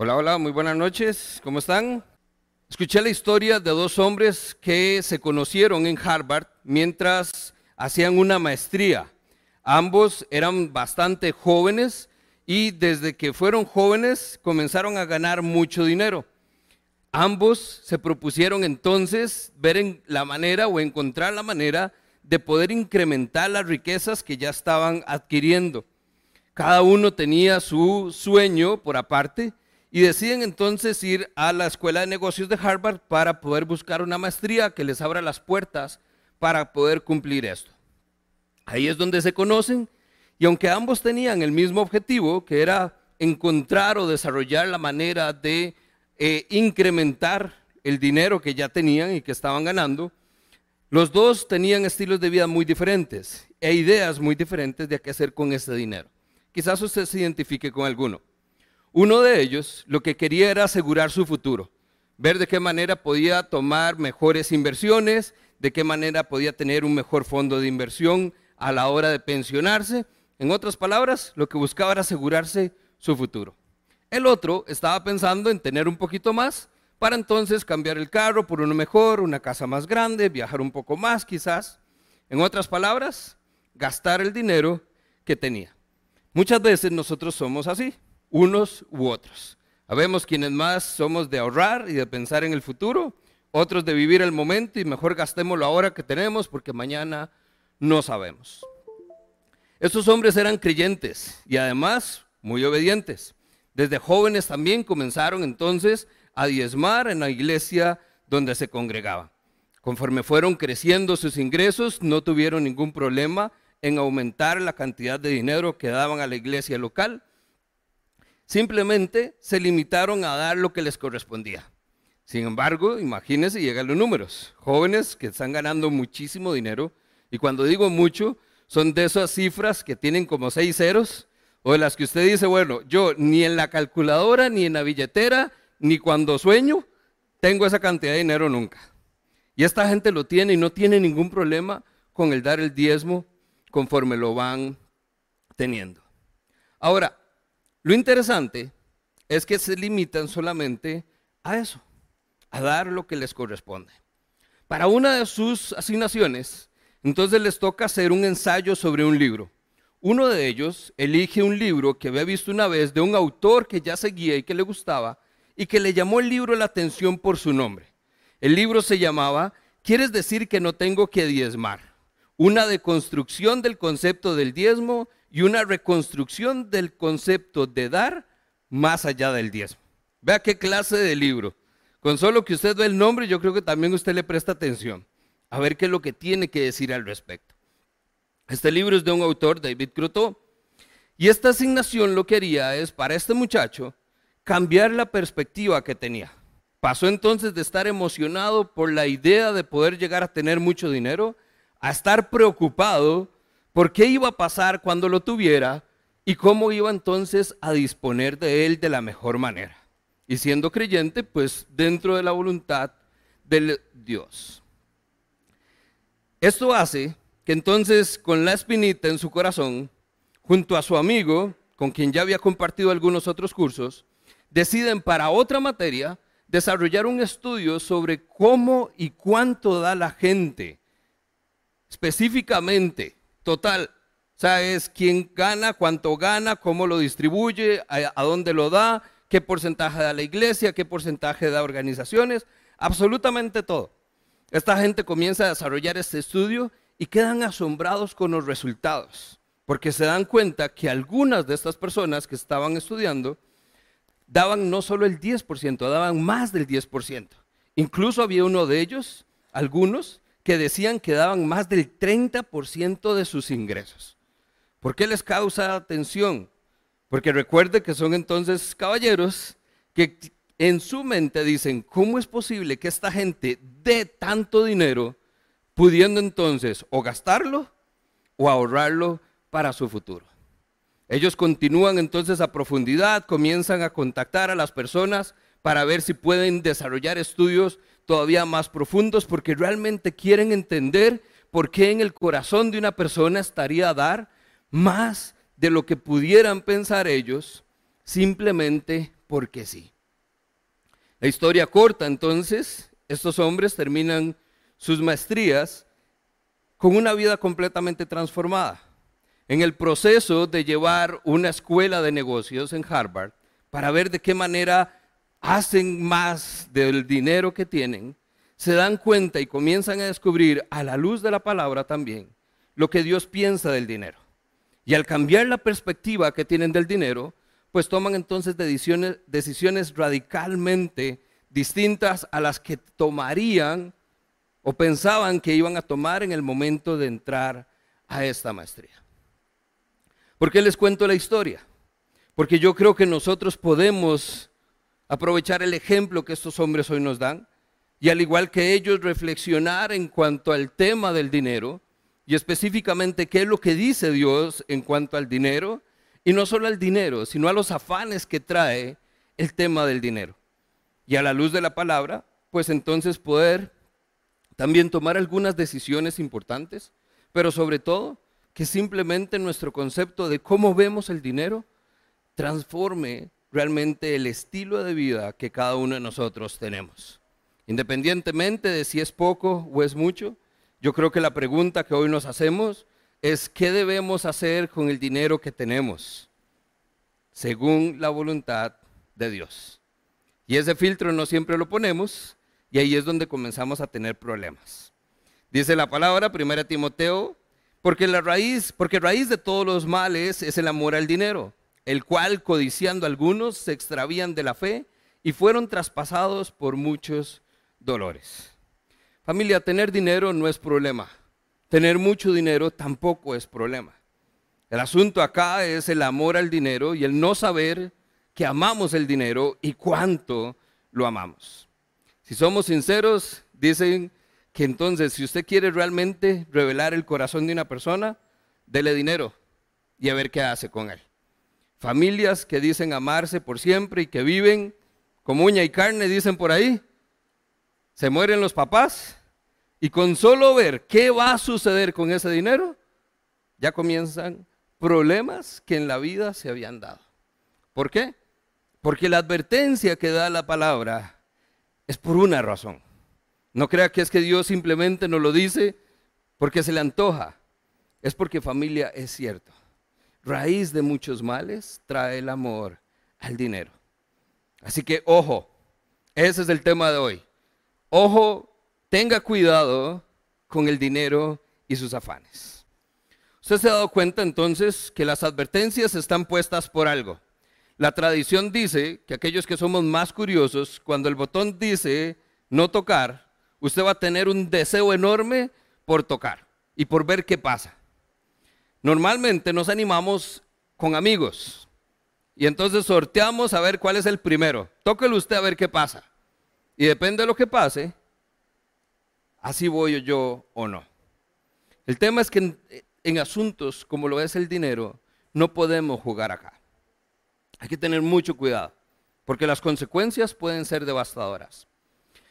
Hola, hola, muy buenas noches. ¿Cómo están? Escuché la historia de dos hombres que se conocieron en Harvard mientras hacían una maestría. Ambos eran bastante jóvenes y desde que fueron jóvenes comenzaron a ganar mucho dinero. Ambos se propusieron entonces ver en la manera o encontrar la manera de poder incrementar las riquezas que ya estaban adquiriendo. Cada uno tenía su sueño por aparte y deciden entonces ir a la Escuela de Negocios de Harvard para poder buscar una maestría que les abra las puertas para poder cumplir esto. Ahí es donde se conocen y aunque ambos tenían el mismo objetivo, que era encontrar o desarrollar la manera de eh, incrementar el dinero que ya tenían y que estaban ganando, los dos tenían estilos de vida muy diferentes e ideas muy diferentes de qué hacer con ese dinero. Quizás usted se identifique con alguno. Uno de ellos lo que quería era asegurar su futuro, ver de qué manera podía tomar mejores inversiones, de qué manera podía tener un mejor fondo de inversión a la hora de pensionarse. En otras palabras, lo que buscaba era asegurarse su futuro. El otro estaba pensando en tener un poquito más para entonces cambiar el carro por uno mejor, una casa más grande, viajar un poco más quizás. En otras palabras, gastar el dinero que tenía. Muchas veces nosotros somos así unos u otros. Habemos quienes más somos de ahorrar y de pensar en el futuro, otros de vivir el momento y mejor gastémoslo ahora que tenemos porque mañana no sabemos. Estos hombres eran creyentes y además muy obedientes. Desde jóvenes también comenzaron entonces a diezmar en la iglesia donde se congregaban. Conforme fueron creciendo sus ingresos, no tuvieron ningún problema en aumentar la cantidad de dinero que daban a la iglesia local Simplemente se limitaron a dar lo que les correspondía. Sin embargo, imagínense, llegan los números. Jóvenes que están ganando muchísimo dinero, y cuando digo mucho, son de esas cifras que tienen como seis ceros, o de las que usted dice, bueno, yo ni en la calculadora, ni en la billetera, ni cuando sueño, tengo esa cantidad de dinero nunca. Y esta gente lo tiene y no tiene ningún problema con el dar el diezmo conforme lo van teniendo. Ahora, lo interesante es que se limitan solamente a eso, a dar lo que les corresponde. Para una de sus asignaciones, entonces les toca hacer un ensayo sobre un libro. Uno de ellos elige un libro que había visto una vez de un autor que ya seguía y que le gustaba y que le llamó el libro la atención por su nombre. El libro se llamaba ¿Quieres decir que no tengo que diezmar? Una deconstrucción del concepto del diezmo y una reconstrucción del concepto de dar más allá del diezmo. Vea qué clase de libro. Con solo que usted ve el nombre, yo creo que también usted le presta atención a ver qué es lo que tiene que decir al respecto. Este libro es de un autor, David Croteau, y esta asignación lo que haría es para este muchacho cambiar la perspectiva que tenía. Pasó entonces de estar emocionado por la idea de poder llegar a tener mucho dinero a estar preocupado por qué iba a pasar cuando lo tuviera y cómo iba entonces a disponer de él de la mejor manera. Y siendo creyente, pues dentro de la voluntad del Dios. Esto hace que entonces con la espinita en su corazón, junto a su amigo, con quien ya había compartido algunos otros cursos, deciden para otra materia desarrollar un estudio sobre cómo y cuánto da la gente, específicamente total. O sea, es quién gana, cuánto gana, cómo lo distribuye, a, dónde lo da, qué porcentaje da la iglesia, qué porcentaje da organizaciones, absolutamente todo. Esta gente comienza a desarrollar este estudio y quedan asombrados con los resultados, porque se dan cuenta que algunas de estas personas que estaban estudiando daban no solo el 10%, daban más del 10%. Incluso había uno de ellos, algunos, que decían que daban más del 30% de sus ingresos. ¿Por qué les causa atención? Porque recuerde que son entonces caballeros que en su mente dicen, ¿cómo es posible que esta gente dé tanto dinero pudiendo entonces o gastarlo o ahorrarlo para su futuro? Ellos continúan entonces a profundidad, comienzan a contactar a las personas para ver si pueden desarrollar estudios todavía más profundos porque realmente quieren entender por qué en el corazón de una persona estaría dar más de lo que pudieran pensar ellos simplemente porque sí. La historia corta, entonces, estos hombres terminan sus maestrías con una vida completamente transformada. En el proceso de llevar una escuela de negocios en Harvard para ver de qué manera hacen más del dinero que tienen, se dan cuenta y comienzan a descubrir a la luz de la palabra también lo que Dios piensa del dinero. Y al cambiar la perspectiva que tienen del dinero, pues toman entonces decisiones, radicalmente distintas a las que tomarían o pensaban que iban a tomar en el momento de entrar a esta maestría. ¿Por qué les cuento la historia? Porque yo creo que nosotros podemos aprovechar el ejemplo que estos hombres hoy nos dan y al igual que ellos reflexionar en cuanto al tema del dinero y específicamente qué es lo que dice Dios en cuanto al dinero y no solo al dinero, sino a los afanes que trae el tema del dinero. Y a la luz de la palabra, pues entonces poder también tomar algunas decisiones importantes, pero sobre todo que simplemente nuestro concepto de cómo vemos el dinero transforme realmente el estilo de vida que cada uno de nosotros tenemos. Independientemente de si es poco o es mucho, yo creo que la pregunta que hoy nos hacemos es qué debemos hacer con el dinero que tenemos, según la voluntad de Dios. Y ese filtro no siempre lo ponemos y ahí es donde comenzamos a tener problemas. Dice la palabra, 1 Timoteo, porque la raíz, porque raíz de todos los males es el amor al dinero, el cual codiciando algunos se extravían de la fe y fueron traspasados por muchos dolores. Familia, tener dinero no es problema. Tener mucho dinero tampoco es problema. El asunto acá es el amor al dinero y el no saber que amamos el dinero y cuánto lo amamos. Si somos sinceros, dicen que entonces si usted quiere realmente revelar el corazón de una persona, dele dinero y a ver qué hace con él. Familias que dicen amarse por siempre y que viven como uña y carne, dicen por ahí, se mueren los papás y con solo ver qué va a suceder con ese dinero, ya comienzan problemas que en la vida se habían dado. ¿Por qué? Porque la advertencia que da la palabra es por una razón. No crea que es que Dios simplemente nos lo dice porque se le antoja. Es porque familia es cierto. Raíz de muchos males trae el amor al dinero. Así que ojo, ese es el tema de hoy. Ojo, tenga cuidado con el dinero y sus afanes. Usted se ha dado cuenta entonces que las advertencias están puestas por algo. La tradición dice que aquellos que somos más curiosos, cuando el botón dice no tocar, usted va a tener un deseo enorme por tocar y por ver qué pasa. Normalmente nos animamos con amigos y entonces sorteamos a ver cuál es el primero. Tóquelo usted a ver qué pasa. Y depende de lo que pase, así voy yo o no. El tema es que en, en asuntos como lo es el dinero, no podemos jugar acá. Hay que tener mucho cuidado, porque las consecuencias pueden ser devastadoras.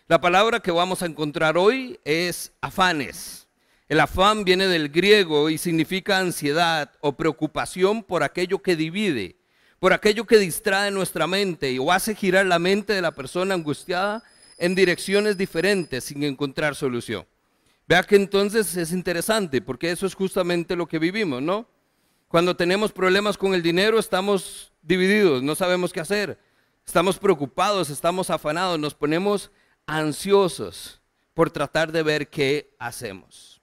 La palabra que vamos a encontrar hoy es afanes. El afán viene del griego y significa ansiedad o preocupación por aquello que divide, por aquello que distrae nuestra mente o hace girar la mente de la persona angustiada en direcciones diferentes sin encontrar solución. Vea que entonces es interesante, porque eso es justamente lo que vivimos, ¿no? Cuando tenemos problemas con el dinero, estamos divididos, no sabemos qué hacer, estamos preocupados, estamos afanados, nos ponemos ansiosos por tratar de ver qué hacemos.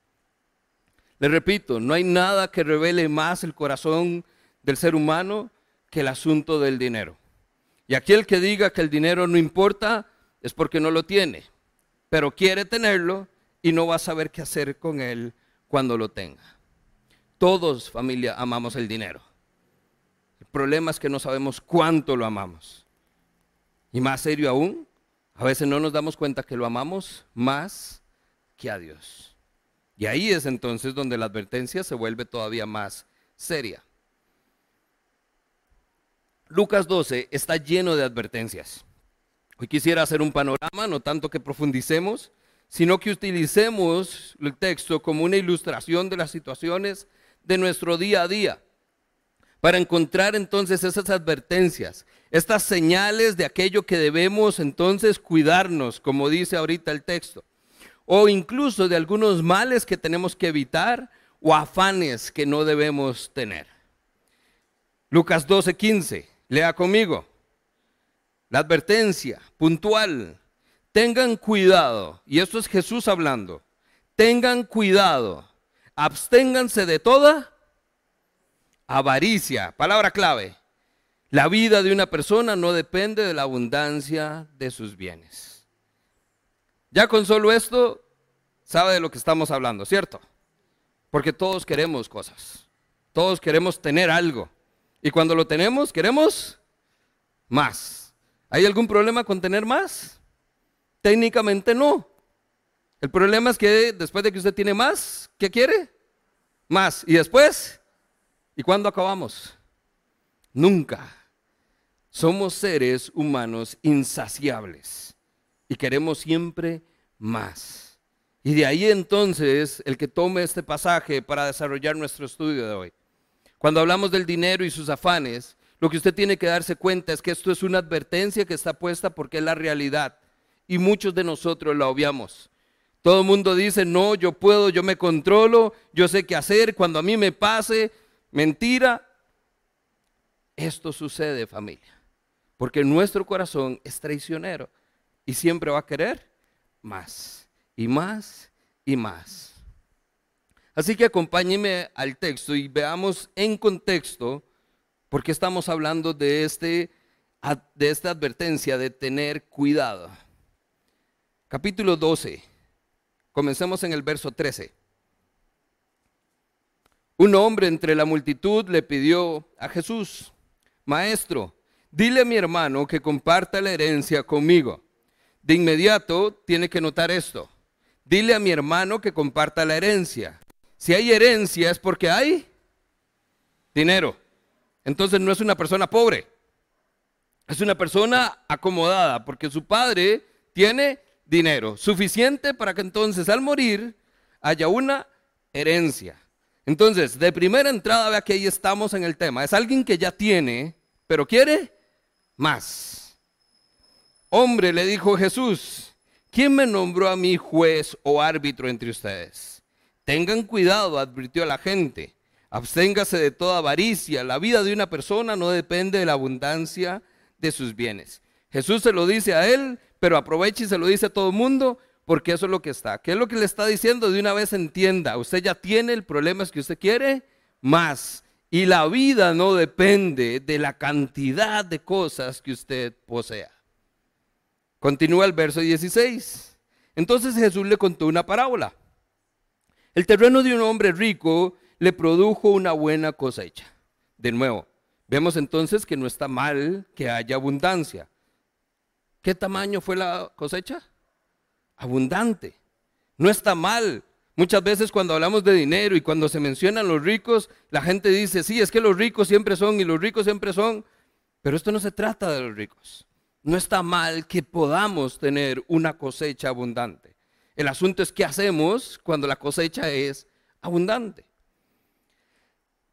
Le repito, no hay nada que revele más el corazón del ser humano que el asunto del dinero. Y aquel que diga que el dinero no importa es porque no lo tiene, pero quiere tenerlo y no va a saber qué hacer con él cuando lo tenga. Todos, familia, amamos el dinero. El problema es que no sabemos cuánto lo amamos. Y más serio aún, a veces no nos damos cuenta que lo amamos más que a Dios. Y ahí es entonces donde la advertencia se vuelve todavía más seria. Lucas 12 está lleno de advertencias. Hoy quisiera hacer un panorama, no tanto que profundicemos, sino que utilicemos el texto como una ilustración de las situaciones de nuestro día a día, para encontrar entonces esas advertencias, estas señales de aquello que debemos entonces cuidarnos, como dice ahorita el texto, o incluso de algunos males que tenemos que evitar o afanes que no debemos tener. Lucas 12, 15, lea conmigo. La advertencia puntual, tengan cuidado, y esto es Jesús hablando, tengan cuidado, absténganse de toda avaricia, palabra clave. La vida de una persona no depende de la abundancia de sus bienes. Ya con solo esto, sabe de lo que estamos hablando, ¿cierto? Porque todos queremos cosas, todos queremos tener algo. Y cuando lo tenemos, queremos más. ¿Hay algún problema con tener más? Técnicamente no. El problema es que después de que usted tiene más, ¿qué quiere? Más. ¿Y después? ¿Y cuándo acabamos? Nunca. Somos seres humanos insaciables y queremos siempre más. Y de ahí entonces el que tome este pasaje para desarrollar nuestro estudio de hoy. Cuando hablamos del dinero y sus afanes, lo que usted tiene que darse cuenta es que esto es una advertencia que está puesta porque es la realidad y muchos de nosotros la obviamos. Todo el mundo dice, no, yo puedo, yo me controlo, yo sé qué hacer, cuando a mí me pase, mentira. Esto sucede, familia, porque nuestro corazón es traicionero y siempre va a querer más y más y más. Así que acompáñeme al texto y veamos en contexto por qué estamos hablando de, este, de esta advertencia de tener cuidado. Capítulo 12 Comencemos en el verso 13. Un hombre entre la multitud le pidió a Jesús, Maestro, dile a mi hermano que comparta la herencia conmigo. De inmediato tiene que notar esto. Dile a mi hermano que comparta la herencia. Si hay herencia es porque hay dinero. Entonces no es una persona pobre. Es una persona acomodada porque su padre tiene dinero, suficiente para que entonces al morir haya una herencia. Entonces, de primera entrada, vea que ahí estamos en el tema. Es alguien que ya tiene, pero quiere más. Hombre, le dijo Jesús, ¿quién me nombró a mí juez o árbitro entre ustedes? Tengan cuidado, advirtió la gente. Absténgase de toda avaricia. La vida de una persona no depende de la abundancia de sus bienes. Jesús se lo dice a él, pero aproveche y se lo dice a todo el mundo porque eso es lo que está. ¿Qué es lo que le está diciendo? De una vez entienda, usted ya tiene, el problema es que usted quiere más. Y la vida no depende de la cantidad de cosas que usted posea. Continúa el verso 16. Entonces Jesús le contó una parábola. El terreno de un hombre rico le produjo una buena cosecha. De nuevo, vemos entonces que no está mal que haya abundancia. ¿Qué tamaño fue la cosecha? Abundante. No está mal. Muchas veces cuando hablamos de dinero y cuando se mencionan los ricos, la gente dice, sí, es que los ricos siempre son y los ricos siempre son. Pero esto no se trata de los ricos. No está mal que podamos tener una cosecha abundante. El asunto es qué hacemos cuando la cosecha es abundante.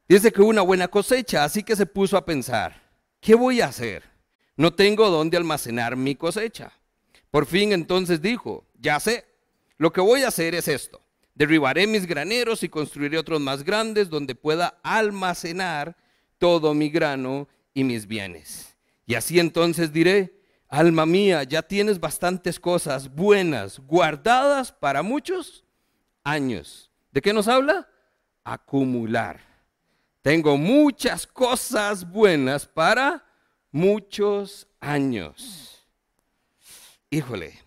Dice que una buena cosecha, así que se puso a pensar, ¿qué voy a hacer? no tengo dónde almacenar mi cosecha. Por fin entonces dijo, ya sé, lo que voy a hacer es esto. Derribaré mis graneros y construiré otros más grandes donde pueda almacenar todo mi grano y mis bienes. Y así entonces diré, alma mía, ya tienes bastantes cosas buenas guardadas para muchos años. ¿De qué nos habla? Acumular. Tengo muchas cosas buenas para muchos años. Híjole,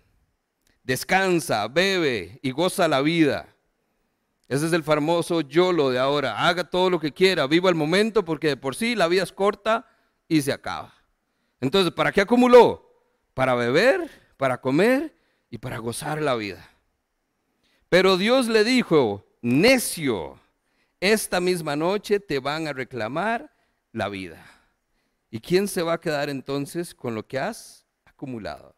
descansa, bebe y goza la vida. Ese es el famoso YOLO de ahora. Haga todo lo que quiera, viva el momento porque de por sí la vida es corta y se acaba. Entonces, ¿para qué acumuló? Para beber, para comer y para gozar la vida. Pero Dios le dijo, necio, esta misma noche te van a reclamar la vida. ¿Y quién se va a quedar entonces con lo que has acumulado?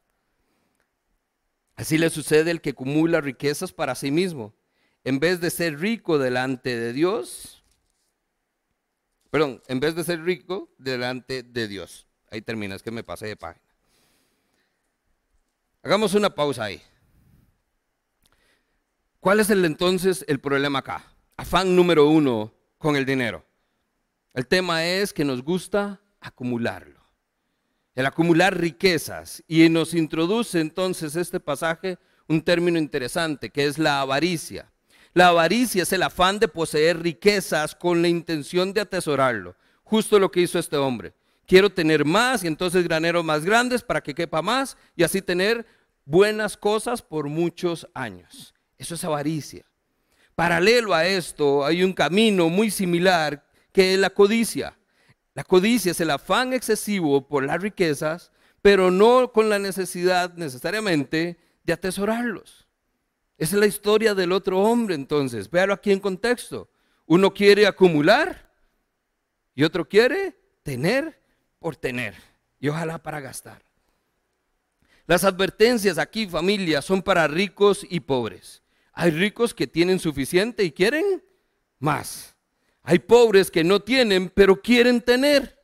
Así le sucede el que acumula riquezas para sí mismo. En vez de ser rico delante de Dios, perdón, en vez de ser rico delante de Dios. Ahí termina, es que me pasé de página. Hagamos una pausa ahí. ¿Cuál es el entonces el problema acá? Afán número uno con el dinero. El tema es que nos gusta acumularlo. El acumular riquezas. Y nos introduce entonces este pasaje un término interesante que es la avaricia. La avaricia es el afán de poseer riquezas con la intención de atesorarlo. Justo lo que hizo este hombre. Quiero tener más y entonces graneros más grandes para que quepa más y así tener buenas cosas por muchos años. Eso es avaricia. Paralelo a esto hay un camino muy similar que es la codicia. La codicia es el afán excesivo por las riquezas, pero no con la necesidad necesariamente de atesorarlos. Esa es la historia del otro hombre entonces. Véalo aquí en contexto. Uno quiere acumular y otro quiere tener por tener y ojalá para gastar. Las advertencias aquí, familia, son para ricos y pobres. Hay ricos que tienen suficiente y quieren más. Hay pobres que no tienen, pero quieren tener.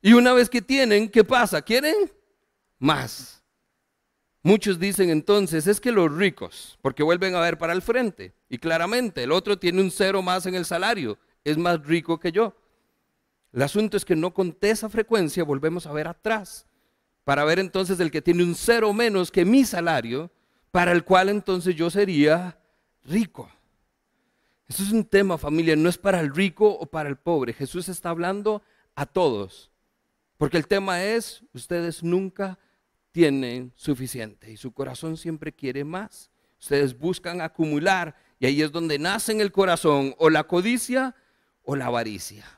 Y una vez que tienen, ¿qué pasa? ¿Quieren más? Muchos dicen entonces, es que los ricos, porque vuelven a ver para el frente, y claramente el otro tiene un cero más en el salario, es más rico que yo. El asunto es que no con esa frecuencia volvemos a ver atrás, para ver entonces el que tiene un cero menos que mi salario, para el cual entonces yo sería rico. Eso es un tema, familia, no es para el rico o para el pobre. Jesús está hablando a todos. Porque el tema es, ustedes nunca tienen suficiente y su corazón siempre quiere más. Ustedes buscan acumular y ahí es donde nace en el corazón o la codicia o la avaricia.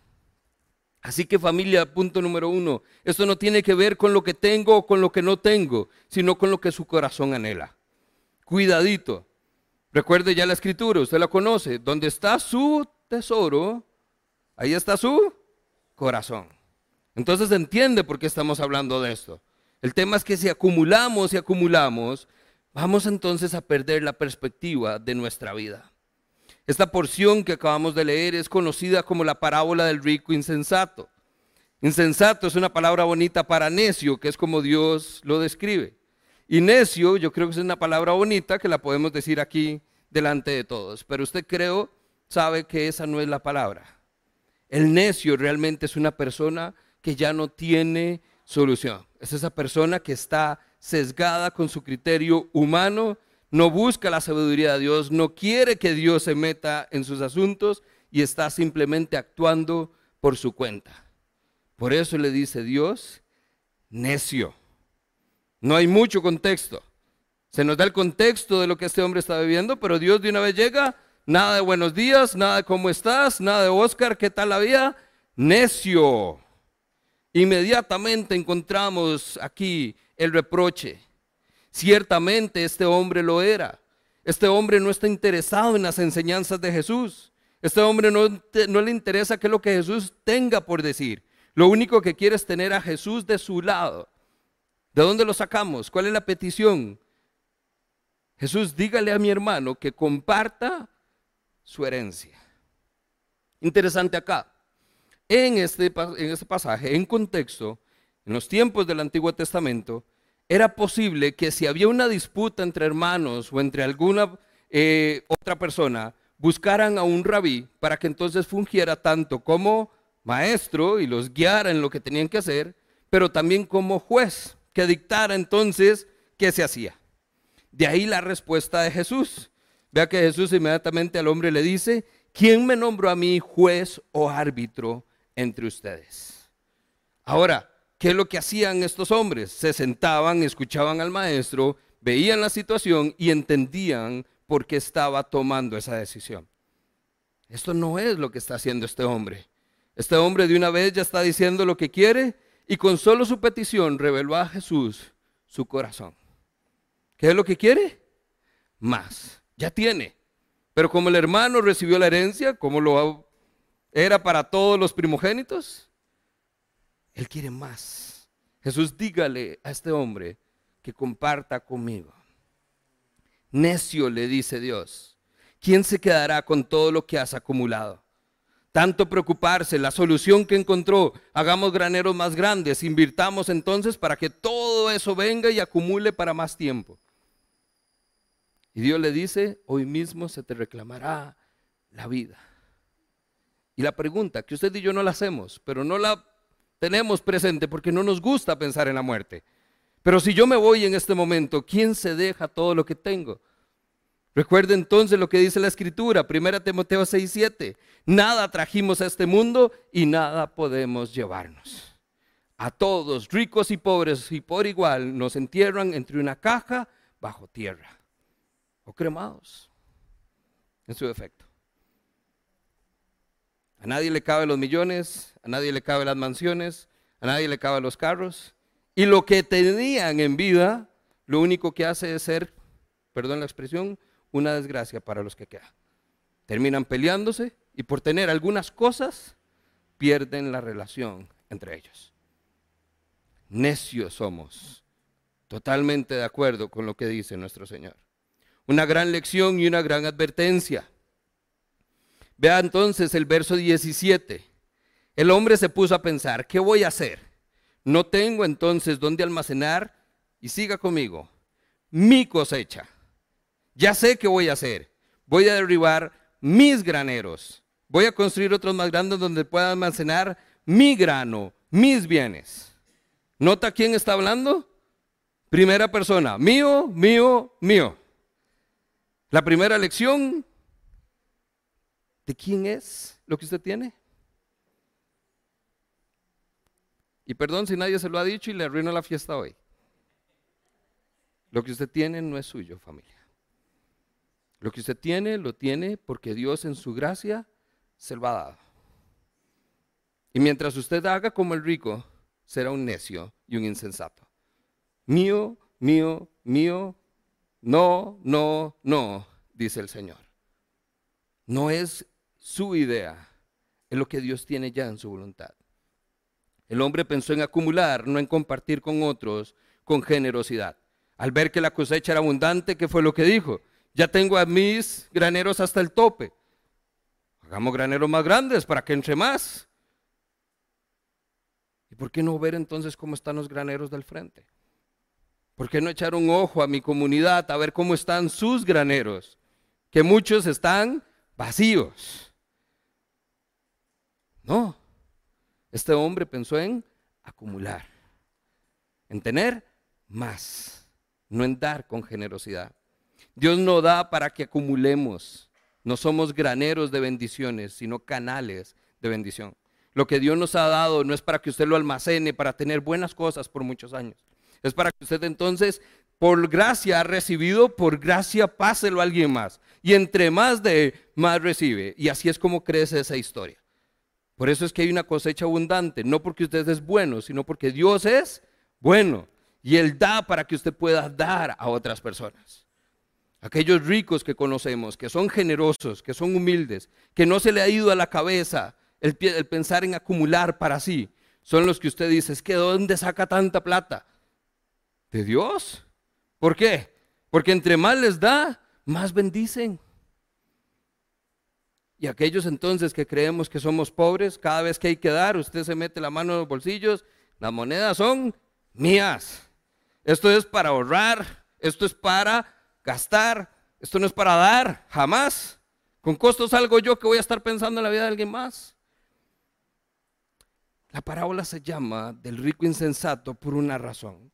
Así que familia, punto número uno, esto no tiene que ver con lo que tengo o con lo que no tengo, sino con lo que su corazón anhela cuidadito. Recuerde ya la escritura, usted la conoce. Donde está su tesoro, ahí está su corazón. Entonces entiende por qué estamos hablando de esto. El tema es que si acumulamos y acumulamos, vamos entonces a perder la perspectiva de nuestra vida. Esta porción que acabamos de leer es conocida como la parábola del rico insensato. Insensato es una palabra bonita para necio, que es como Dios lo describe. Y necio, yo creo que es una palabra bonita que la podemos decir aquí delante de todos, pero usted creo sabe que esa no es la palabra. El necio realmente es una persona que ya no tiene solución. Es esa persona que está sesgada con su criterio humano, no busca la sabiduría de Dios, no quiere que Dios se meta en sus asuntos y está simplemente actuando por su cuenta. Por eso le dice Dios, necio. No hay mucho contexto. Se nos da el contexto de lo que este hombre está viviendo, pero Dios de una vez llega, nada de buenos días, nada de cómo estás, nada de Oscar, ¿qué tal la vida? Necio. Inmediatamente encontramos aquí el reproche. Ciertamente este hombre lo era. Este hombre no está interesado en las enseñanzas de Jesús. Este hombre no, le interesa qué es lo que Jesús tenga por decir. Lo único que quiere es tener a Jesús de su lado. ¿De dónde lo sacamos? ¿Cuál es la petición? Jesús, dígale a mi hermano que comparta su herencia. Interesante acá. En este, en este pasaje, en contexto, en los tiempos del Antiguo Testamento, era posible que si había una disputa entre hermanos o entre alguna eh, otra persona, buscaran a un rabí para que entonces fungiera tanto como maestro y los guiara en lo que tenían que hacer, pero también como juez que dictara entonces qué se hacía. De ahí la respuesta de Jesús. Vea que Jesús inmediatamente al hombre le dice, ¿quién me nombró a mí juez o árbitro entre ustedes? Ahora, ¿qué es lo que hacían estos hombres? Se sentaban, escuchaban al maestro, veían la situación y entendían por qué estaba tomando esa decisión. Esto no es lo que está haciendo este hombre. Este hombre de una vez ya está diciendo lo que quiere y con solo su petición reveló a Jesús su corazón. ¿Qué es lo que quiere? Más. Ya tiene. Pero como el hermano recibió la herencia, como lo era para todos los primogénitos, él quiere más. Jesús dígale a este hombre que comparta conmigo. Necio le dice Dios, ¿quién se quedará con todo lo que has acumulado? tanto preocuparse, la solución que encontró, hagamos graneros más grandes, invirtamos entonces para que todo eso venga y acumule para más tiempo. Y Dios le dice, hoy mismo se te reclamará la vida. Y la pregunta que usted y yo no la hacemos, pero no la tenemos presente porque no nos gusta pensar en la muerte. Pero si yo me voy en este momento, ¿quién se deja todo lo que tengo? Recuerde entonces lo que dice la escritura, 1 Timoteo 6:7. Nada trajimos a este mundo y nada podemos llevarnos. A todos, ricos y pobres y por igual, nos entierran entre una caja bajo tierra o cremados en su defecto. A nadie le caben los millones, a nadie le caben las mansiones, a nadie le caben los carros. Y lo que tenían en vida, lo único que hace es ser, perdón la expresión, una desgracia para los que quedan. Terminan peleándose y por tener algunas cosas pierden la relación entre ellos. Necios somos, totalmente de acuerdo con lo que dice nuestro Señor. Una gran lección y una gran advertencia. Vea entonces el verso 17. El hombre se puso a pensar, ¿qué voy a hacer? No tengo entonces dónde almacenar, y siga conmigo, mi cosecha. Ya sé qué voy a hacer. Voy a derribar mis graneros. Voy a construir otros más grandes donde pueda almacenar mi grano, mis bienes. ¿Nota quién está hablando? Primera persona, mío, mío, mío. La primera lección, ¿de quién es lo que usted tiene? Y perdón si nadie se lo ha dicho y le arruino la fiesta hoy. Lo que usted tiene no es suyo, familia. Lo que usted tiene, lo tiene porque Dios en su gracia se lo ha dado. Y mientras usted haga como el rico, será un necio y un insensato. Mío, mío, mío, no, no, no, dice el Señor. No es su idea, es lo que Dios tiene ya en su voluntad. El hombre pensó en acumular, no en compartir con otros con generosidad. Al ver que la cosecha era abundante, ¿qué fue lo que dijo? Ya tengo a mis graneros hasta el tope. Hagamos graneros más grandes para que entre más. ¿Y por qué no ver entonces cómo están los graneros del frente? ¿Por qué no echar un ojo a mi comunidad a ver cómo están sus graneros? Que muchos están vacíos. No, este hombre pensó en acumular, en tener más, no en dar con generosidad. Dios no da para que acumulemos. No somos graneros de bendiciones, sino canales de bendición. Lo que Dios nos ha dado no es para que usted lo almacene, para tener buenas cosas por muchos años. Es para que usted entonces, por gracia ha recibido, por gracia páselo a alguien más. Y entre más de, más recibe. Y así es como crece esa historia. Por eso es que hay una cosecha abundante, no porque usted es bueno, sino porque Dios es bueno. Y Él da para que usted pueda dar a otras personas. Aquellos ricos que conocemos, que son generosos, que son humildes, que no se le ha ido a la cabeza el, pensar en acumular para sí, son los que usted dice, es que ¿de dónde saca tanta plata? ¿De Dios? ¿Por qué? Porque entre más les da, más bendicen. Y aquellos entonces que creemos que somos pobres, cada vez que hay que dar, usted se mete la mano en los bolsillos, las monedas son mías. Esto es para ahorrar, esto es para gastar. Esto no es para dar, jamás. Con costos algo yo que voy a estar pensando en la vida de alguien más. La parábola se llama del rico insensato por una razón.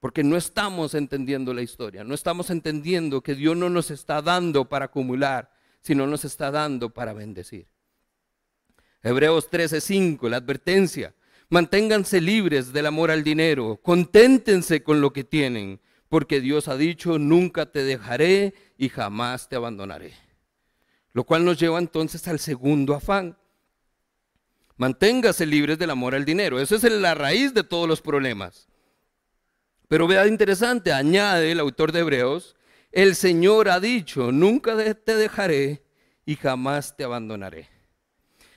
Porque no estamos entendiendo la historia, no estamos entendiendo que Dios no nos está dando para acumular, sino nos está dando para bendecir. Hebreos 13:5, la advertencia. Manténganse libres del amor al dinero, conténtense con lo que tienen, porque Dios ha dicho, nunca te dejaré y jamás te abandonaré. Lo cual nos lleva entonces al segundo afán. Manténgase libres del amor al dinero. Esa es la raíz de todos los problemas. Pero vea interesante, añade el autor de Hebreos, el Señor ha dicho, nunca te dejaré y jamás te abandonaré.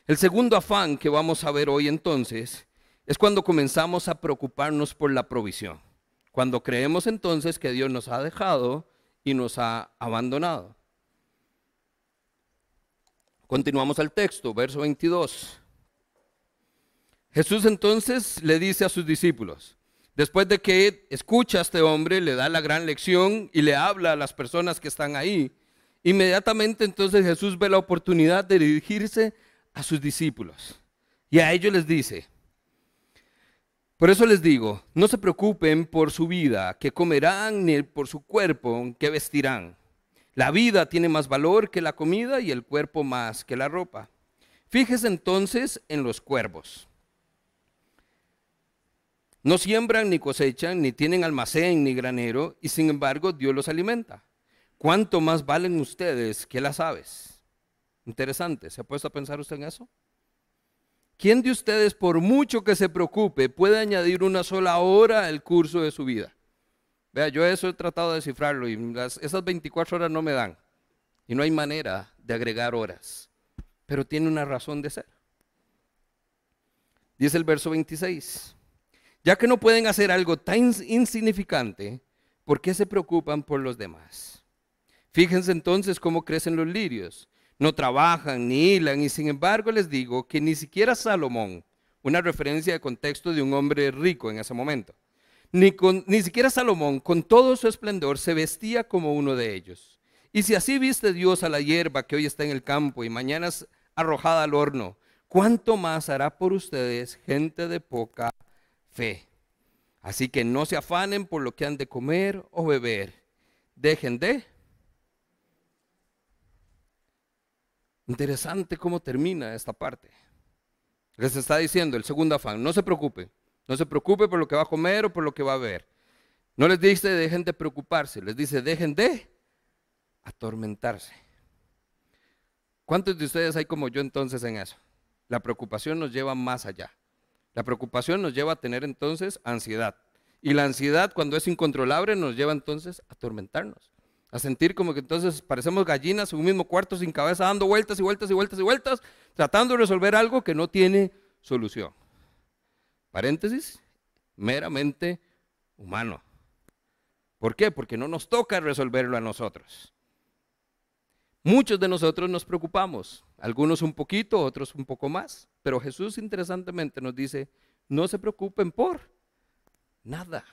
El segundo afán que vamos a ver hoy entonces es cuando comenzamos a preocuparnos por la provisión. Cuando creemos entonces que Dios nos ha dejado y nos ha abandonado. Continuamos al texto, verso 22. Jesús entonces le dice a sus discípulos, después de que escucha a este hombre, le da la gran lección y le habla a las personas que están ahí, inmediatamente entonces Jesús ve la oportunidad de dirigirse a sus discípulos. Y a ellos les dice, por eso les digo, no se preocupen por su vida, que comerán, ni por su cuerpo, que vestirán. La vida tiene más valor que la comida y el cuerpo más que la ropa. Fíjese entonces en los cuervos. No siembran ni cosechan, ni tienen almacén ni granero, y sin embargo Dios los alimenta. ¿Cuánto más valen ustedes que las aves? Interesante, ¿se ha puesto a pensar usted en eso? ¿Quién de ustedes, por mucho que se preocupe, puede añadir una sola hora al curso de su vida? Vea, yo eso he tratado de descifrarlo y esas 24 horas no me dan. Y no hay manera de agregar horas. Pero tiene una razón de ser. Dice el verso 26. Ya que no pueden hacer algo tan insignificante, ¿por qué se preocupan por los demás? Fíjense entonces cómo crecen los lirios. No trabajan ni hilan y sin embargo les digo que ni siquiera Salomón, una referencia de contexto de un hombre rico en ese momento, ni, ni siquiera Salomón con todo su esplendor se vestía como uno de ellos. Y si así viste Dios a la hierba que hoy está en el campo y mañana es arrojada al horno, ¿cuánto más hará por ustedes gente de poca fe. Así que no se afanen por lo que han de comer o beber. Dejen de. Interesante cómo termina esta parte. Les está diciendo el segundo afán, no se preocupe, no se preocupe por lo que va a comer o por lo que va a beber. No les dice dejen de preocuparse, les dice dejen de atormentarse. ¿Cuántos de ustedes hay como yo entonces en eso? La preocupación nos lleva más allá. La preocupación nos lleva a tener entonces ansiedad. Y la ansiedad, cuando es incontrolable, nos lleva entonces a atormentarnos. A sentir como que entonces parecemos gallinas en un mismo cuarto sin cabeza, dando vueltas y vueltas y vueltas y vueltas, tratando de resolver algo que no tiene solución. Paréntesis, meramente humano. ¿Por qué? Porque no nos toca resolverlo a nosotros. Muchos de nosotros nos preocupamos, algunos un poquito, otros un poco más, pero Jesús interesantemente nos dice, no se preocupen por nada.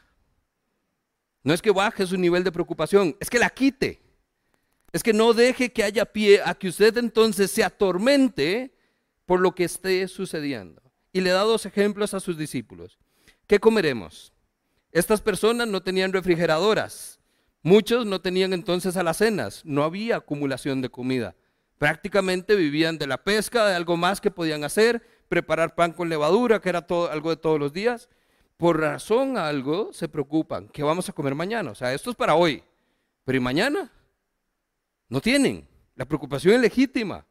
No es que baje su nivel de preocupación, es que la quite. Es que no deje que haya pie a que usted entonces se atormente por lo que esté sucediendo. Y le da dos ejemplos a sus discípulos. ¿Qué comeremos? Estas personas no tenían refrigeradoras, Muchos no tenían entonces alacenas, no había acumulación de comida. Prácticamente vivían de la pesca, de algo más que podían hacer, preparar pan con levadura, que era algo de todos los días. Por razón algo se preocupan, ¿qué vamos a comer mañana? O sea, esto es para hoy, pero ¿y mañana? No tienen. La preocupación es legítima.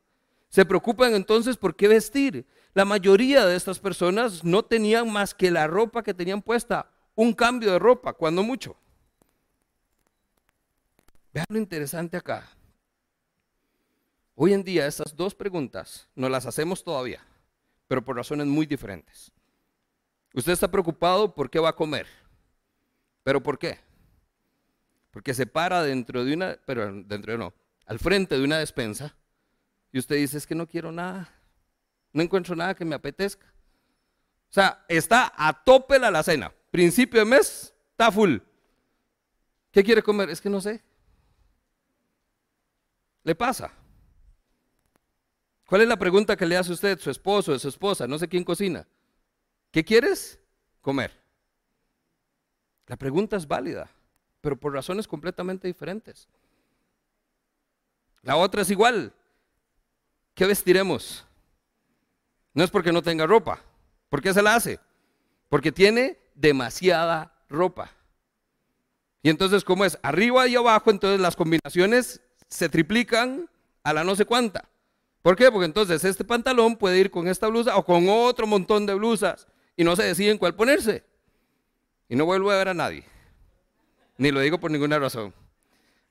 Se preocupan entonces por qué vestir. La mayoría de estas personas no tenían más que la ropa que tenían puesta, un cambio de ropa, cuando mucho. Vean lo interesante acá. Hoy en día estas dos preguntas no las hacemos todavía, pero por razones muy diferentes. Usted está preocupado por qué va a comer, pero ¿por qué? Porque se para dentro de una, pero dentro de no, al frente de una despensa y usted dice es que no quiero nada, no encuentro nada que me apetezca. O sea, está a tope la cena. Principio de mes, está full. ¿Qué quiere comer? Es que no sé. ¿Le pasa? ¿Cuál es la pregunta que le hace usted, su esposo, su esposa, no sé quién cocina? ¿Qué quieres? Comer. La pregunta es válida, pero por razones completamente diferentes. La otra es igual. ¿Qué vestiremos? No es porque no tenga ropa. ¿Por qué se la hace? Porque tiene demasiada ropa. Y entonces, ¿cómo es? Arriba y abajo, entonces las combinaciones se triplican a la no sé cuánta. ¿Por qué? Porque entonces este pantalón puede ir con esta blusa o con otro montón de blusas y no se deciden cuál ponerse. Y no vuelvo a ver a nadie. Ni lo digo por ninguna razón.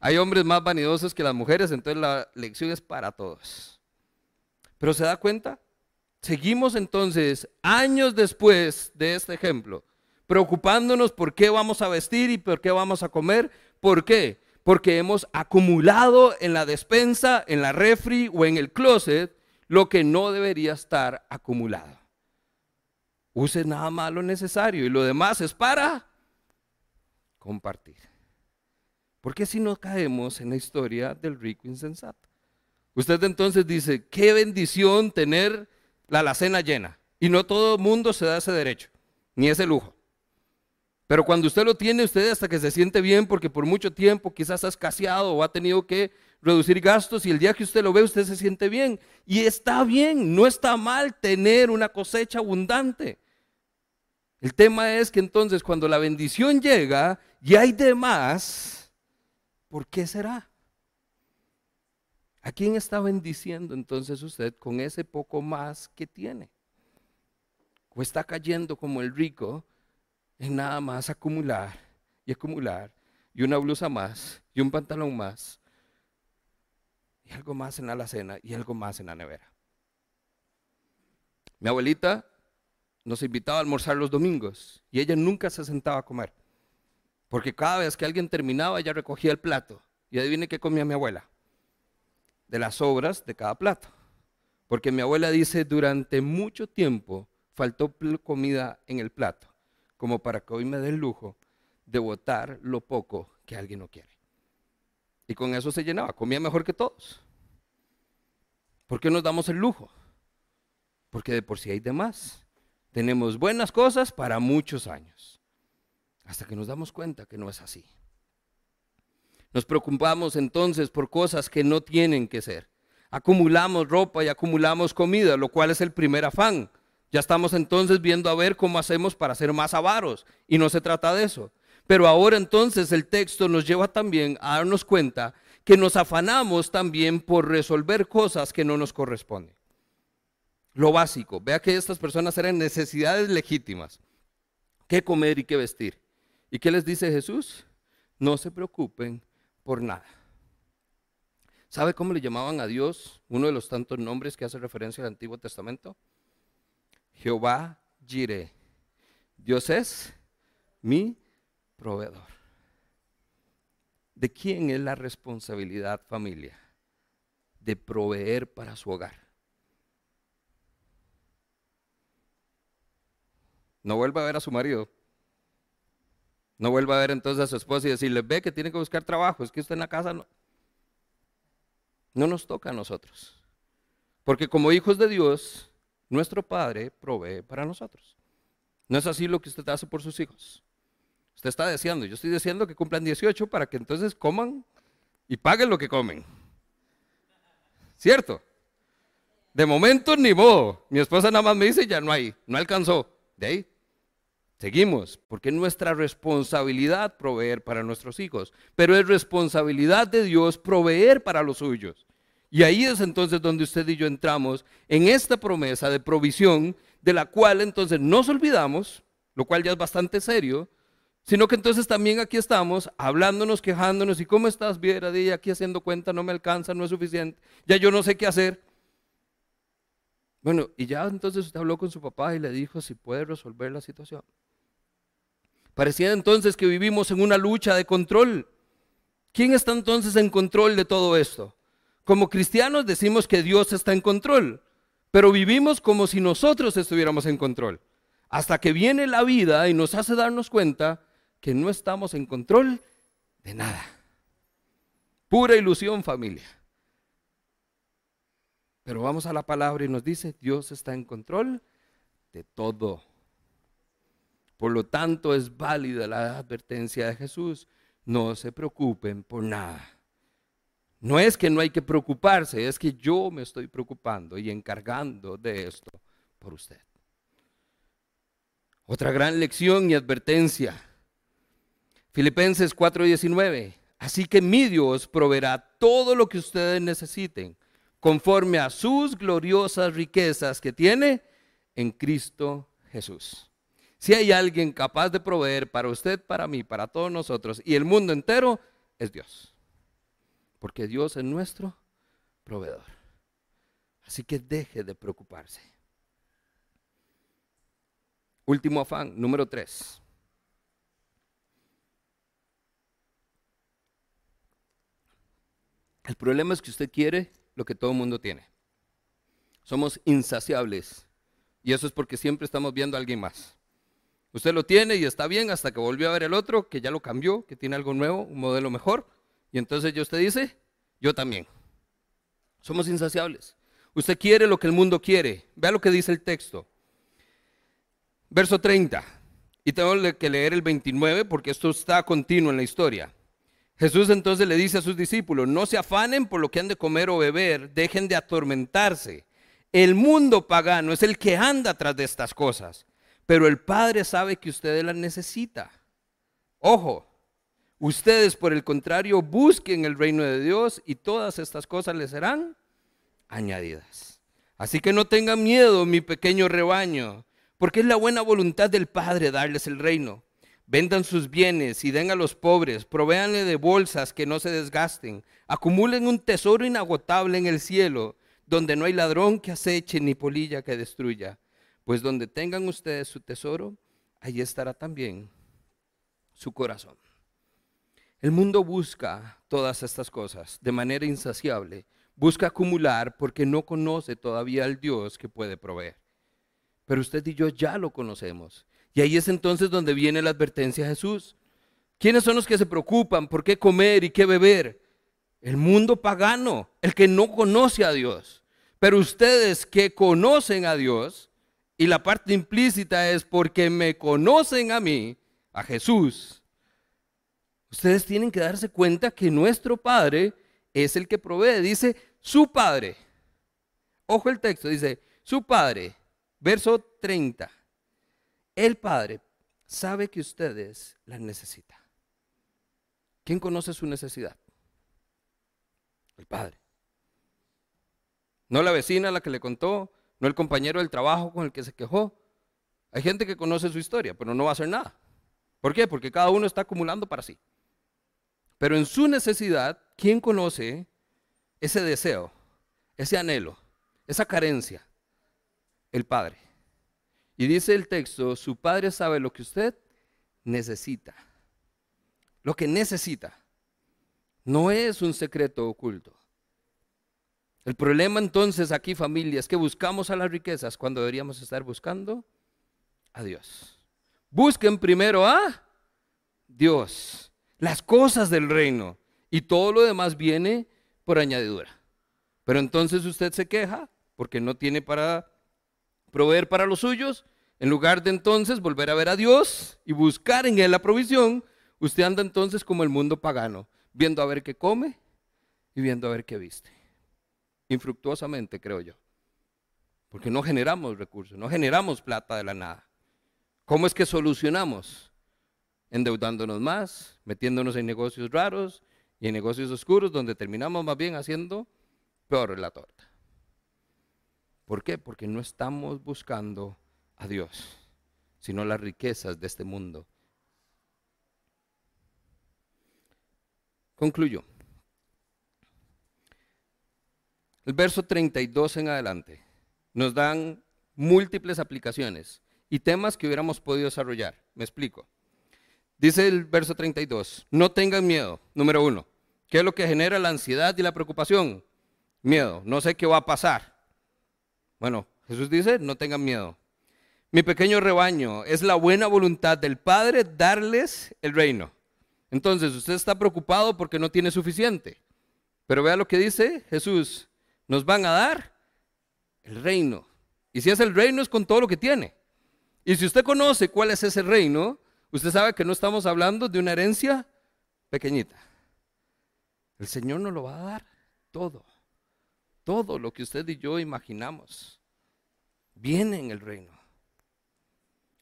Hay hombres más vanidosos que las mujeres, entonces la lección es para todos. Pero se da cuenta, seguimos entonces años después de este ejemplo, preocupándonos por qué vamos a vestir y por qué vamos a comer. ¿Por qué? Porque hemos acumulado en la despensa, en la refri o en el closet lo que no debería estar acumulado. Use nada más lo necesario y lo demás es para compartir. Porque si no caemos en la historia del rico insensato. Usted entonces dice, qué bendición tener la alacena llena. Y no todo el mundo se da ese derecho, ni ese lujo. Pero cuando usted lo tiene, usted hasta que se siente bien, porque por mucho tiempo quizás ha escaseado o ha tenido que reducir gastos y el día que usted lo ve, usted se siente bien. Y está bien, no está mal tener una cosecha abundante. El tema es que entonces cuando la bendición llega y hay demás, ¿por qué será? ¿A quién está bendiciendo entonces usted con ese poco más que tiene? ¿O está cayendo como el rico en nada más acumular y acumular y una blusa más y un pantalón más y algo más en la alacena y algo más en la nevera? Mi abuelita nos invitaba a almorzar los domingos y ella nunca se sentaba a comer. Porque cada vez que alguien terminaba, ella recogía el plato. Y adivine qué comía mi abuela. De las sobras de cada plato. Porque mi abuela dice, durante mucho tiempo faltó comida en el plato, como para que hoy me dé el lujo de botar lo poco que alguien no quiere. Y con eso se llenaba, comía mejor que todos. ¿Por qué nos damos el lujo? Porque de por sí hay demás. Tenemos buenas cosas para muchos años, hasta que nos damos cuenta que no es así. Nos preocupamos entonces por cosas que no tienen que ser. Acumulamos ropa y acumulamos comida, lo cual es el primer afán. Ya estamos entonces viendo a ver cómo hacemos para ser más avaros y no se trata de eso. Pero ahora entonces el texto nos lleva también a darnos cuenta que nos afanamos también por resolver cosas que no nos corresponden lo básico. Vea que estas personas eran necesidades legítimas. ¿Qué comer y qué vestir? ¿Y qué les dice Jesús? No se preocupen por nada. ¿Sabe cómo le llamaban a Dios uno de los tantos nombres que hace referencia al Antiguo Testamento? Jehová Jireh. Dios es mi proveedor. ¿De quién es la responsabilidad familia? De proveer para su hogar. No vuelva a ver a su marido. No vuelva a ver entonces a su esposa y decirle, ve que tiene que buscar trabajo, es que usted en la casa no. No nos toca a nosotros. Porque como hijos de Dios, nuestro Padre provee para nosotros. No es así lo que usted hace por sus hijos. Usted está deseando, yo estoy diciendo que cumplan 18 para que entonces coman y paguen lo que comen. ¿Cierto? De momento ni modo. Mi esposa nada más me dice, ya no hay, no alcanzó. De ahí Seguimos, porque es nuestra responsabilidad proveer para nuestros hijos, pero es responsabilidad de Dios proveer para los suyos. Y ahí es entonces donde usted y yo entramos en esta promesa de provisión, de la cual entonces nos olvidamos, lo cual ya es bastante serio, sino que entonces también aquí estamos hablándonos, quejándonos, y cómo estás, Viera, de aquí haciendo cuenta, no me alcanza, no es suficiente, ya yo no sé qué hacer. Bueno, y ya entonces usted habló con su papá y le dijo si puede resolver la situación. Parecía entonces que vivimos en una lucha de control. ¿Quién está entonces en control de todo esto? Como cristianos decimos que Dios está en control, pero vivimos como si nosotros estuviéramos en control. Hasta que viene la vida y nos hace darnos cuenta que no estamos en control de nada. Pura ilusión familia. Pero vamos a la palabra y nos dice, Dios está en control de todo. Por lo tanto, es válida la advertencia de Jesús. No se preocupen por nada. No es que no hay que preocuparse, es que yo me estoy preocupando y encargando de esto por usted. Otra gran lección y advertencia. Filipenses 4:19. Así que mi Dios proveerá todo lo que ustedes necesiten conforme a sus gloriosas riquezas que tiene en Cristo Jesús. Si hay alguien capaz de proveer para usted, para mí, para todos nosotros y el mundo entero, es Dios. Porque Dios es nuestro proveedor. Así que deje de preocuparse. Último afán, número tres. El problema es que usted quiere lo que todo el mundo tiene. Somos insaciables. Y eso es porque siempre estamos viendo a alguien más. Usted lo tiene y está bien hasta que volvió a ver el otro, que ya lo cambió, que tiene algo nuevo, un modelo mejor. Y entonces ya usted dice, yo también. Somos insaciables. Usted quiere lo que el mundo quiere. Vea lo que dice el texto. Verso 30. Y tengo que leer el 29 porque esto está continuo en la historia. Jesús entonces le dice a sus discípulos, no se afanen por lo que han de comer o beber, dejen de atormentarse. El mundo pagano es el que anda tras de estas cosas, pero el Padre sabe que ustedes las necesitan. Ojo, ustedes por el contrario busquen el reino de Dios y todas estas cosas les serán añadidas. Así que no tengan miedo, mi pequeño rebaño, porque es la buena voluntad del Padre darles el reino. Vendan sus bienes y den a los pobres, provéanle de bolsas que no se desgasten, acumulen un tesoro inagotable en el cielo, donde no hay ladrón que aceche ni polilla que destruya. Pues donde tengan ustedes su tesoro, allí estará también su corazón. El mundo busca todas estas cosas de manera insaciable, busca acumular porque no conoce todavía al Dios que puede proveer. Pero usted y yo ya lo conocemos y ahí es entonces donde viene la advertencia de Jesús. ¿Quiénes son los que se preocupan por qué comer y qué beber? El mundo pagano, el que no conoce a Dios. Pero ustedes que conocen a Dios, y la parte implícita es porque me conocen a mí, a Jesús, ustedes tienen que darse cuenta que nuestro Padre es el que provee. Dice, su Padre. Ojo el texto, dice, su Padre. Verso 30. El Padre sabe que ustedes las necesitan. ¿Quién conoce su necesidad? El Padre. No la vecina la que le contó, no el compañero del trabajo con el que se quejó. Hay gente que conoce su historia, pero no va a hacer nada. ¿Por qué? Porque cada uno está acumulando para sí. Pero en su necesidad, ¿quién conoce ese deseo, ese anhelo, esa carencia? El Padre. Y dice el texto, su padre sabe lo que usted necesita. Lo que necesita. No es un secreto oculto. El problema entonces aquí familia es que buscamos a las riquezas cuando deberíamos estar buscando a Dios. Busquen primero a Dios, las cosas del reino y todo lo demás viene por añadidura. Pero entonces usted se queja porque no tiene para proveer para los suyos, en lugar de entonces volver a ver a Dios y buscar en Él la provisión, usted anda entonces como el mundo pagano, viendo a ver qué come y viendo a ver qué viste. Infructuosamente, creo yo. Porque no generamos recursos, no generamos plata de la nada. ¿Cómo es que solucionamos? Endeudándonos más, metiéndonos en negocios raros y en negocios oscuros donde terminamos más bien haciendo peor la torta. ¿Por qué? Porque no estamos buscando a Dios, sino las riquezas de este mundo. Concluyo. El verso 32 en adelante nos dan múltiples aplicaciones y temas que hubiéramos podido desarrollar. Me explico. Dice el verso 32, no tengan miedo, número uno. ¿Qué es lo que genera la ansiedad y la preocupación? Miedo, no sé qué va a pasar. Bueno, Jesús dice, no tengan miedo. Mi pequeño rebaño, es la buena voluntad del Padre darles el reino. Entonces, usted está preocupado porque no tiene suficiente. Pero vea lo que dice Jesús, nos van a dar el reino. Y si es el reino es con todo lo que tiene. Y si usted conoce cuál es ese reino, usted sabe que no estamos hablando de una herencia pequeñita. El Señor nos lo va a dar todo todo lo que usted y yo imaginamos viene en el reino.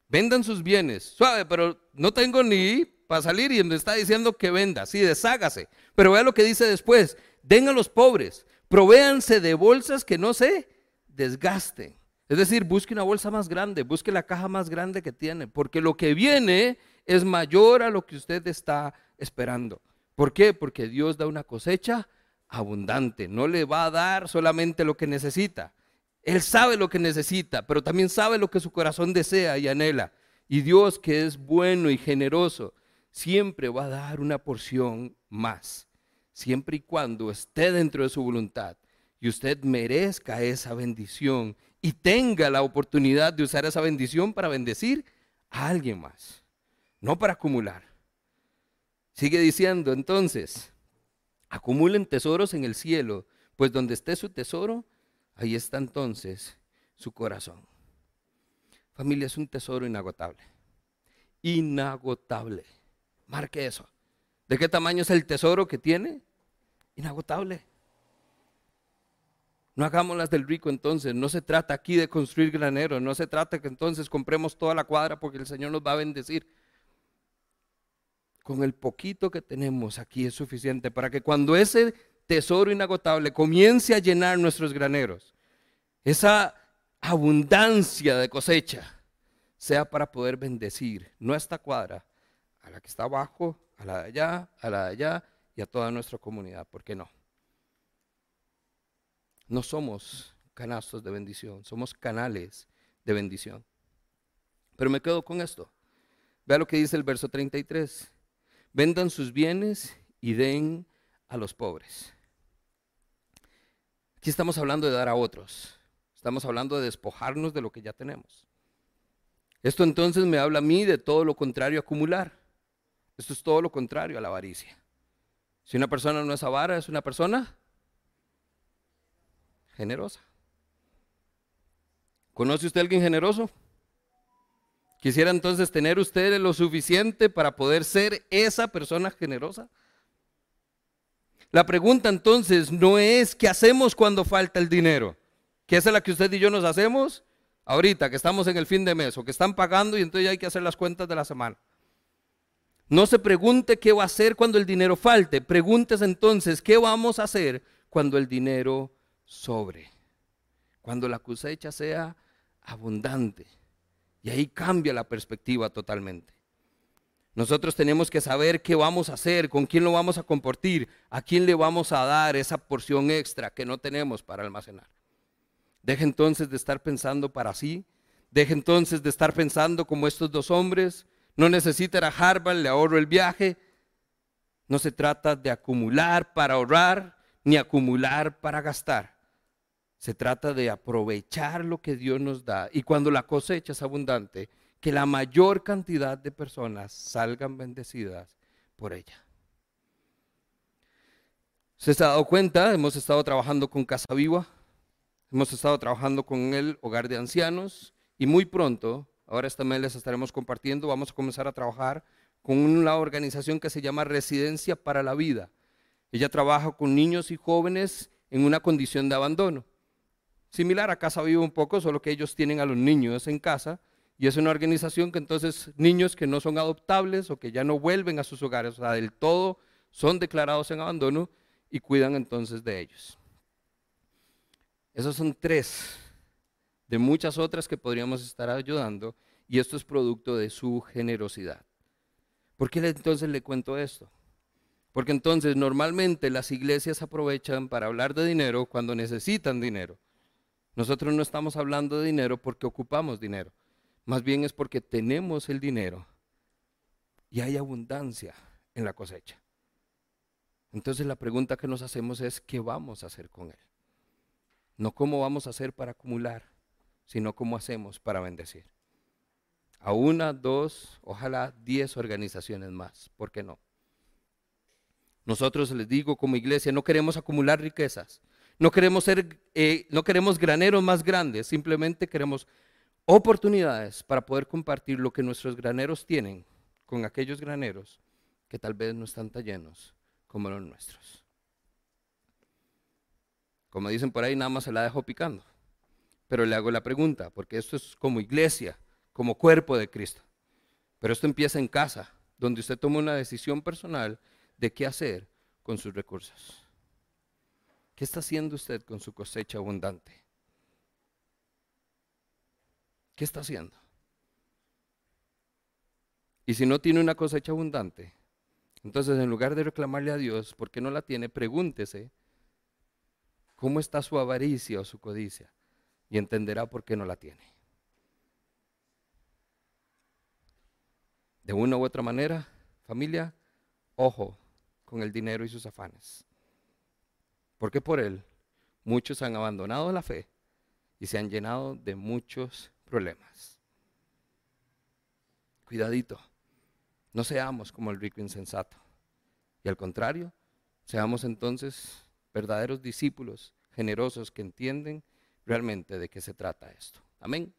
Vendan sus bienes. Suave, pero no tengo ni para salir y me está diciendo que venda. Sí, deshágase. Pero vea lo que dice después. Den a los pobres. Provéanse de bolsas que no se desgasten. Es decir, busque una bolsa más grande, busque la caja más grande que tiene, porque lo que viene es mayor a lo que usted está esperando. ¿Por qué? Porque Dios da una cosecha abundante. No le va a dar solamente lo que necesita. Él sabe lo que necesita, pero también sabe lo que su corazón desea y anhela. Y Dios, que es bueno y generoso, siempre va a dar una porción más, siempre y cuando esté dentro de su voluntad y usted merezca esa bendición y tenga la oportunidad de usar esa bendición para bendecir a alguien más, no para acumular. Sigue diciendo entonces, acumulen tesoros en el cielo, pues donde esté su tesoro, ahí está entonces su corazón. Familia es un tesoro inagotable. Inagotable. Marque eso. ¿De qué tamaño es el tesoro que tiene? Inagotable. No hagamos las del rico entonces. No se trata aquí de construir graneros. No se trata que entonces compremos toda la cuadra porque el Señor nos va a bendecir. Con el poquito que tenemos aquí es suficiente para que cuando ese tesoro inagotable comience a llenar nuestros graneros, esa abundancia de cosecha sea para poder bendecir nuestra cuadra, a la que está abajo, a la de allá, a la de allá y a toda nuestra comunidad. ¿Por qué no? No somos canastos de bendición, somos canales de bendición. Pero me quedo con esto. Vea lo que dice el verso 33. Vendan sus bienes y den a los pobres. Aquí estamos hablando de dar a otros. Estamos hablando de despojarnos de lo que ya tenemos. Esto entonces me habla a mí de todo lo contrario a acumular. Esto es todo lo contrario a la avaricia. Si una persona no es avara, es una persona generosa. ¿Conoce usted a alguien generoso? Quisiera entonces tener usted lo suficiente para poder ser esa persona generosa. La pregunta entonces no es qué hacemos cuando falta el dinero, que esa es la que usted y yo nos hacemos ahorita, que estamos en el fin de mes o que están pagando y entonces ya hay que hacer las cuentas de la semana. No se pregunte qué va a hacer cuando el dinero falte, pregúntese entonces qué vamos a hacer cuando el dinero sobre, cuando la cosecha sea abundante. Y ahí cambia la perspectiva totalmente. Nosotros tenemos que saber qué vamos a hacer, con quién lo vamos a compartir, a quién le vamos a dar esa porción extra que no tenemos para almacenar. Deje entonces de estar pensando para sí, deje entonces de estar pensando como estos dos hombres, no necesita ir a Harvard, le ahorro el viaje. No se trata de acumular para ahorrar, ni acumular para gastar. Se trata de aprovechar lo que Dios nos da y cuando la cosecha es abundante, que la mayor cantidad de personas salgan bendecidas por ella. ¿Se ha dado cuenta? Hemos estado trabajando con Casa Viva, hemos estado trabajando con el Hogar de Ancianos y muy pronto, ahora esta mes les estaremos compartiendo, vamos a comenzar a trabajar con una organización que se llama Residencia para la Vida. Ella trabaja con niños y jóvenes en una condición de abandono. Similar a Casa Viva un poco, solo que ellos tienen a los niños en casa y es una organización que entonces niños que no son adoptables o que ya no vuelven a sus hogares, o sea, del todo son declarados en abandono y cuidan entonces de ellos. Esos son tres de muchas otras que podríamos estar ayudando y esto es producto de su generosidad. ¿Por qué entonces le cuento esto? Porque entonces normalmente las iglesias aprovechan para hablar de dinero cuando necesitan dinero. Nosotros no estamos hablando de dinero porque ocupamos dinero. Más bien es porque tenemos el dinero y hay abundancia en la cosecha. Entonces la pregunta que nos hacemos es, ¿qué vamos a hacer con él? No cómo vamos a hacer para acumular, sino cómo hacemos para bendecir. A una, dos, ojalá diez organizaciones más. ¿Por qué no? Nosotros les digo como iglesia, no queremos acumular riquezas, no queremos ser, eh, no queremos graneros más grandes, simplemente queremos oportunidades para poder compartir lo que nuestros graneros tienen con aquellos graneros que tal vez no están tan llenos como los nuestros. Como dicen por ahí, nada más se la dejo picando. Pero le hago la pregunta, porque esto es como iglesia, como cuerpo de Cristo. Pero esto empieza en casa, donde usted toma una decisión personal de qué hacer con sus recursos. ¿Qué está haciendo usted con su cosecha abundante? ¿Qué está haciendo? Y si no tiene una cosecha abundante, entonces en lugar de reclamarle a Dios por qué no la tiene, pregúntese cómo está su avaricia o su codicia y entenderá por qué no la tiene. De una u otra manera, familia, ojo con el dinero y sus afanes. Porque por él muchos han abandonado la fe y se han llenado de muchos problemas. Cuidadito, no seamos como el rico insensato. Y al contrario, seamos entonces verdaderos discípulos generosos que entienden realmente de qué se trata esto. Amén.